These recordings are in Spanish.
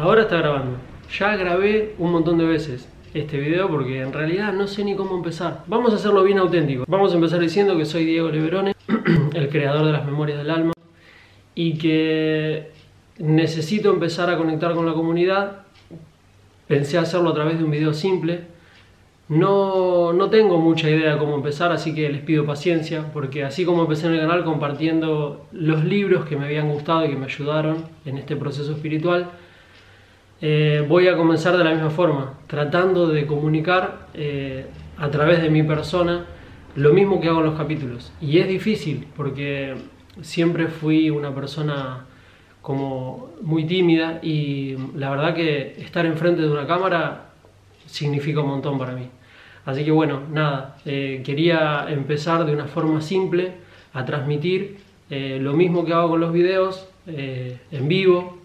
Ahora está grabando. Ya grabé un montón de veces este video porque en realidad no sé ni cómo empezar. Vamos a hacerlo bien auténtico. Vamos a empezar diciendo que soy Diego Leverone, el creador de las Memorias del Alma, y que necesito empezar a conectar con la comunidad. Pensé hacerlo a través de un video simple. No, no tengo mucha idea de cómo empezar, así que les pido paciencia, porque así como empecé en el canal compartiendo los libros que me habían gustado y que me ayudaron en este proceso espiritual, eh, voy a comenzar de la misma forma, tratando de comunicar eh, a través de mi persona lo mismo que hago en los capítulos. Y es difícil porque siempre fui una persona como muy tímida y la verdad que estar enfrente de una cámara significa un montón para mí. Así que bueno, nada, eh, quería empezar de una forma simple a transmitir lo mismo que hago con los videos en vivo,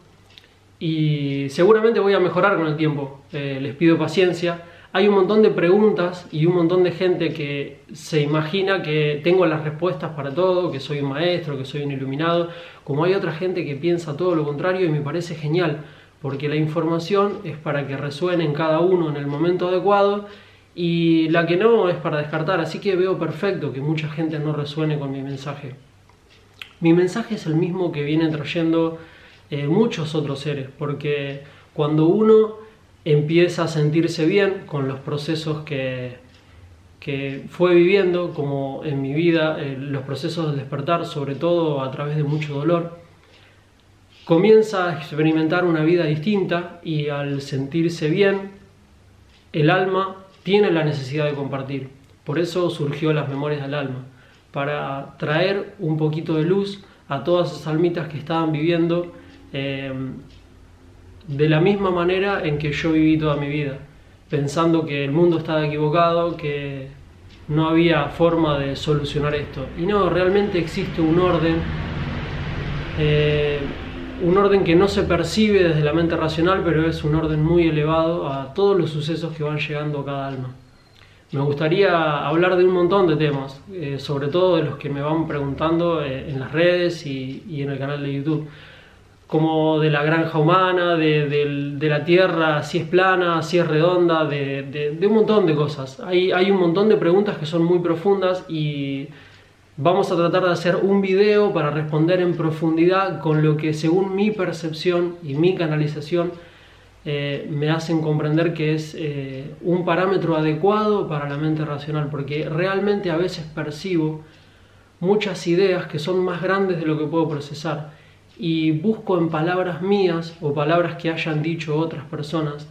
y seguramente voy a mejorar con el tiempo, eh, les pido paciencia. Hay un montón de preguntas y un montón de gente que se imagina que tengo las respuestas para todo, que soy un maestro, que soy un iluminado, como hay otra gente que piensa todo lo contrario y me parece genial, porque la información es para que resuene en cada uno en el momento adecuado y la que no es para descartar, así que veo perfecto que mucha gente no resuene con mi mensaje. Mi mensaje es el mismo que viene trayendo muchos otros seres, porque cuando uno empieza a sentirse bien con los procesos que, que fue viviendo, como en mi vida, eh, los procesos del despertar, sobre todo a través de mucho dolor, comienza a experimentar una vida distinta y al sentirse bien, el alma tiene la necesidad de compartir. Por eso surgió las memorias del alma, para traer un poquito de luz a todas esas almitas que estaban viviendo Em, de la misma manera en que yo viví toda mi vida, pensando que el mundo estaba equivocado, que no había forma de solucionar esto. Y no, realmente existe un orden, eh, un orden que no se percibe desde la mente racional, pero es un orden muy elevado a todos los sucesos que van llegando a cada alma. Me gustaría hablar de un montón de temas, eh, sobre todo de los que me van preguntando eh, en las redes y en el canal de YouTube como de la granja humana, de, la tierra, si es plana, si es redonda, de, un montón de cosas. Hay, un montón de preguntas que son muy profundas y vamos a tratar de hacer un video para responder en profundidad con lo que según mi percepción y mi canalización eh, me hacen comprender que es eh, un parámetro adecuado para la mente racional, porque realmente a veces percibo muchas ideas que son más grandes de lo que puedo procesar y busco en palabras mías o palabras que hayan dicho otras personas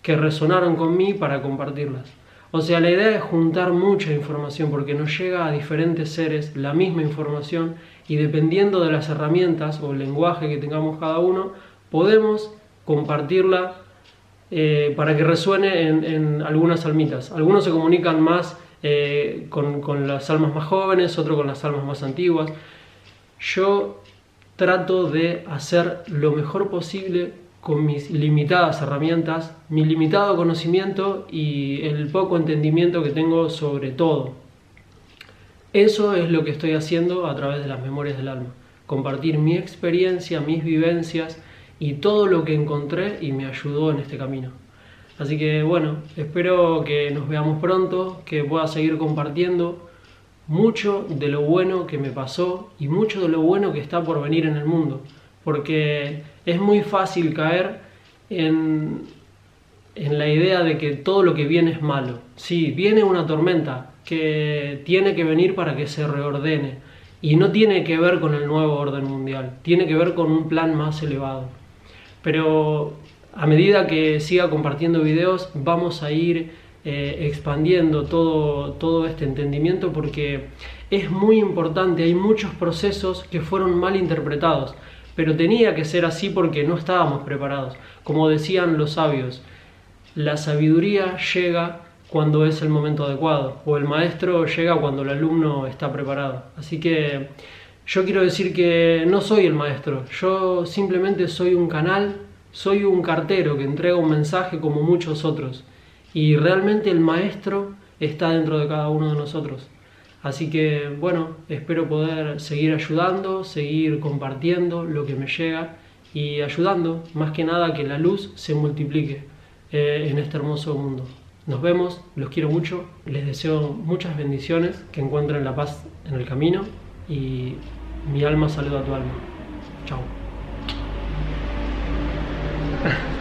que resonaron con mí para compartirlas. O sea, la idea es juntar mucha información porque nos llega a diferentes seres la misma información y dependiendo de las herramientas o el lenguaje que tengamos cada uno, podemos compartirla eh, para que resuene en, algunas almitas. Algunos se comunican más eh, con, con las almas más jóvenes, otros con las almas más antiguas. Yo trato de hacer lo mejor posible con mis limitadas herramientas, mi limitado conocimiento y el poco entendimiento que tengo sobre todo. Eso es lo que estoy haciendo a través de las memorias del alma, compartir mi experiencia, mis vivencias y todo lo que encontré y me ayudó en este camino. Así que bueno, espero que nos veamos pronto, que pueda seguir compartiendo mucho de lo bueno que me pasó y mucho de lo bueno que está por venir en el mundo. Porque es muy fácil caer en, en la idea de que todo lo que viene es malo. Sí, viene una tormenta que tiene que venir para que se reordene. Y no tiene que ver con el nuevo orden mundial, tiene que ver con un plan más elevado. Pero a medida que siga compartiendo videos, vamos a ir eh, expandiendo todo, todo este entendimiento porque es muy importante, hay muchos procesos que fueron mal interpretados, pero tenía que ser así porque no estábamos preparados. Como decían los sabios, la sabiduría llega cuando es el momento adecuado, o el maestro llega cuando el alumno está preparado. Así que yo quiero decir que no soy el maestro, yo simplemente soy un canal, soy un cartero que entrega un mensaje como muchos otros y realmente el maestro está dentro de cada uno de nosotros. Así que bueno, espero poder seguir ayudando, seguir compartiendo lo que me llega y ayudando más que nada a que la luz se multiplique eh, en este hermoso mundo. Nos vemos, los quiero mucho, les deseo muchas bendiciones, que encuentren la paz en el camino y mi alma saluda a tu alma. Chao.